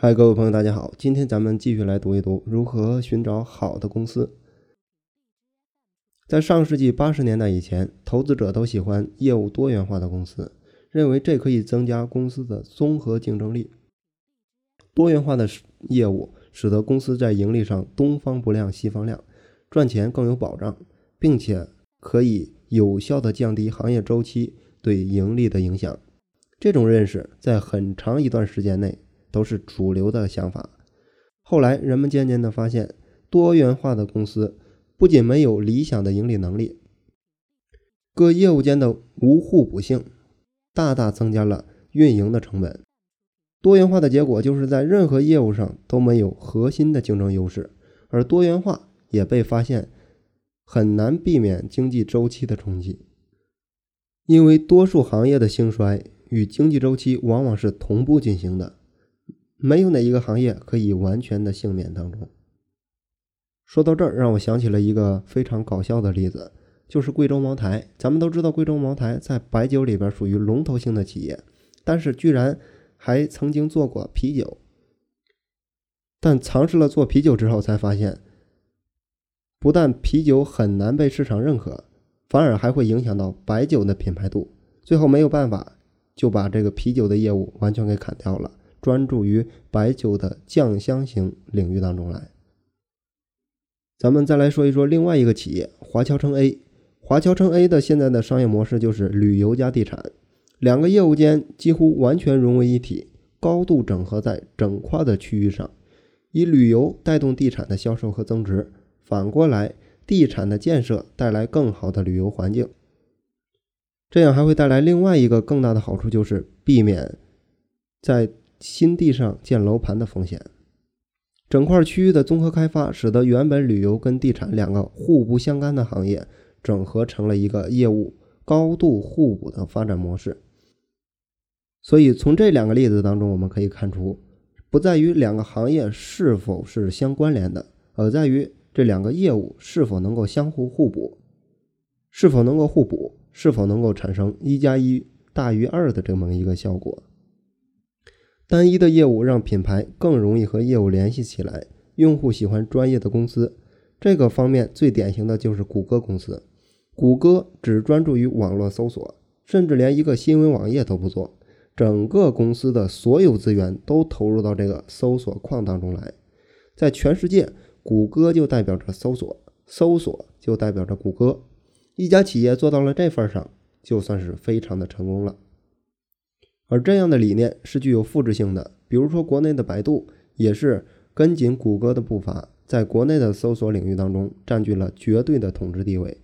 嗨，各位朋友，大家好！今天咱们继续来读一读如何寻找好的公司。在上世纪八十年代以前，投资者都喜欢业务多元化的公司，认为这可以增加公司的综合竞争力。多元化的业务使得公司在盈利上东方不亮西方亮，赚钱更有保障，并且可以有效的降低行业周期对盈利的影响。这种认识在很长一段时间内。都是主流的想法。后来，人们渐渐地发现，多元化的公司不仅没有理想的盈利能力，各业务间的无互补性大大增加了运营的成本。多元化的结果就是在任何业务上都没有核心的竞争优势，而多元化也被发现很难避免经济周期的冲击，因为多数行业的兴衰与经济周期往往是同步进行的。没有哪一个行业可以完全的幸免当中。说到这儿，让我想起了一个非常搞笑的例子，就是贵州茅台。咱们都知道，贵州茅台在白酒里边属于龙头性的企业，但是居然还曾经做过啤酒。但尝试了做啤酒之后，才发现，不但啤酒很难被市场认可，反而还会影响到白酒的品牌度。最后没有办法，就把这个啤酒的业务完全给砍掉了。专注于白酒的酱香型领域当中来。咱们再来说一说另外一个企业华侨城 A。华侨城 A 的现在的商业模式就是旅游加地产，两个业务间几乎完全融为一体，高度整合在整块的区域上，以旅游带动地产的销售和增值，反过来地产的建设带来更好的旅游环境。这样还会带来另外一个更大的好处，就是避免在新地上建楼盘的风险，整块区域的综合开发，使得原本旅游跟地产两个互不相干的行业，整合成了一个业务高度互补的发展模式。所以从这两个例子当中，我们可以看出，不在于两个行业是否是相关联的，而在于这两个业务是否能够相互互补，是否能够互补，是否能够产生一加一大于二的这么一个效果。单一的业务让品牌更容易和业务联系起来，用户喜欢专业的公司。这个方面最典型的就是谷歌公司。谷歌只专注于网络搜索，甚至连一个新闻网页都不做，整个公司的所有资源都投入到这个搜索框当中来。在全世界，谷歌就代表着搜索，搜索就代表着谷歌。一家企业做到了这份上，就算是非常的成功了。而这样的理念是具有复制性的，比如说国内的百度也是跟紧谷歌的步伐，在国内的搜索领域当中占据了绝对的统治地位。